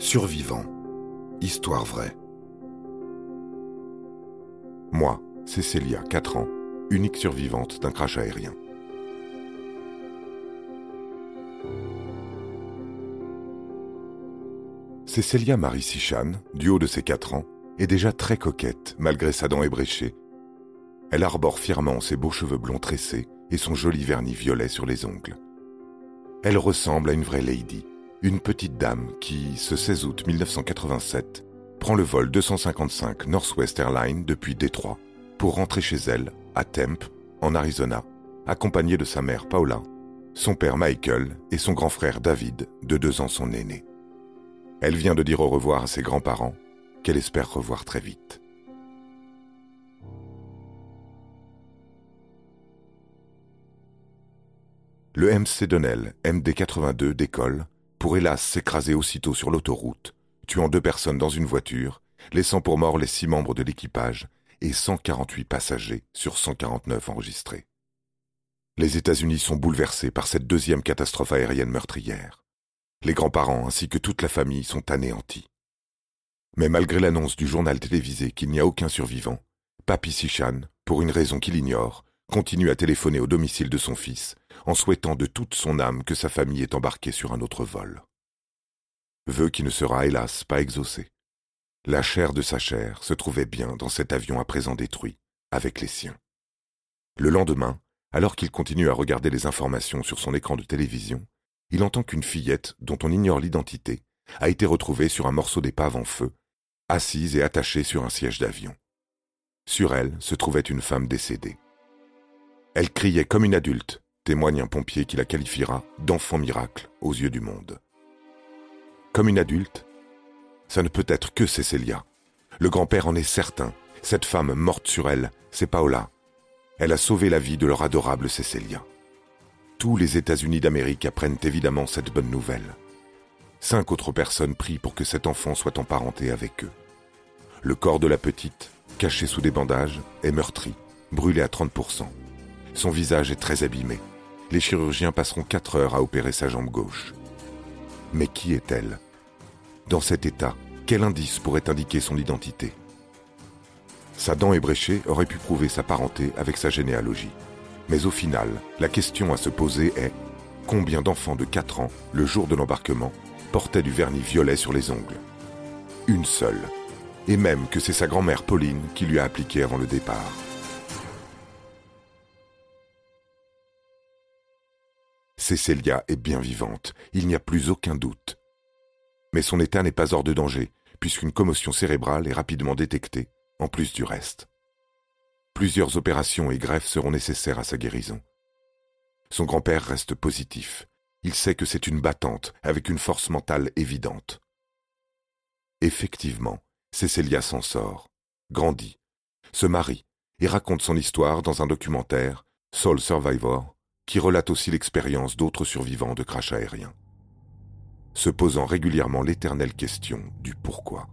Survivant. Histoire vraie. Moi, c'est Célia, 4 ans, unique survivante d'un crash aérien. Cécilia Marie Sichan, du haut de ses 4 ans, est déjà très coquette malgré sa dent ébréchée. Elle arbore fièrement ses beaux cheveux blonds tressés et son joli vernis violet sur les ongles. Elle ressemble à une vraie lady, une petite dame qui, ce 16 août 1987, prend le vol 255 Northwest Airlines depuis Détroit pour rentrer chez elle, à Tempe, en Arizona, accompagnée de sa mère Paula, son père Michael et son grand frère David, de deux ans son aîné. Elle vient de dire au revoir à ses grands-parents, qu'elle espère revoir très vite. Le MC Donnell MD82 décolle pour hélas s'écraser aussitôt sur l'autoroute, tuant deux personnes dans une voiture, laissant pour mort les six membres de l'équipage et 148 passagers sur 149 enregistrés. Les États-Unis sont bouleversés par cette deuxième catastrophe aérienne meurtrière. Les grands-parents ainsi que toute la famille sont anéantis. Mais malgré l'annonce du journal télévisé qu'il n'y a aucun survivant, Papi Sichan, pour une raison qu'il ignore, continue à téléphoner au domicile de son fils en souhaitant de toute son âme que sa famille est embarquée sur un autre vol. Vœu qui ne sera hélas pas exaucé. La chair de sa chair se trouvait bien dans cet avion à présent détruit, avec les siens. Le lendemain, alors qu'il continue à regarder les informations sur son écran de télévision, il entend qu'une fillette, dont on ignore l'identité, a été retrouvée sur un morceau d'épave en feu, assise et attachée sur un siège d'avion. Sur elle se trouvait une femme décédée. Elle criait comme une adulte, témoigne un pompier qui la qualifiera d'enfant miracle aux yeux du monde. Comme une adulte, ça ne peut être que Cécilia. Le grand-père en est certain. Cette femme morte sur elle, c'est Paola. Elle a sauvé la vie de leur adorable Cécilia. Tous les États-Unis d'Amérique apprennent évidemment cette bonne nouvelle. Cinq autres personnes prient pour que cet enfant soit emparenté avec eux. Le corps de la petite, caché sous des bandages, est meurtri, brûlé à 30%. Son visage est très abîmé les chirurgiens passeront quatre heures à opérer sa jambe gauche. Mais qui est-elle? Dans cet état, quel indice pourrait indiquer son identité? Sa dent ébréchée aurait pu prouver sa parenté avec sa généalogie. Mais au final, la question à se poser est combien d'enfants de 4 ans, le jour de l'embarquement, portaient du vernis violet sur les ongles? Une seule. Et même que c'est sa grand-mère Pauline qui lui a appliqué avant le départ. Cécilia est bien vivante, il n'y a plus aucun doute. Mais son état n'est pas hors de danger, puisqu'une commotion cérébrale est rapidement détectée, en plus du reste. Plusieurs opérations et greffes seront nécessaires à sa guérison. Son grand-père reste positif. Il sait que c'est une battante, avec une force mentale évidente. Effectivement, Cécilia s'en sort, grandit, se marie et raconte son histoire dans un documentaire, Soul Survivor, qui relate aussi l'expérience d'autres survivants de crash aériens, se posant régulièrement l'éternelle question du pourquoi.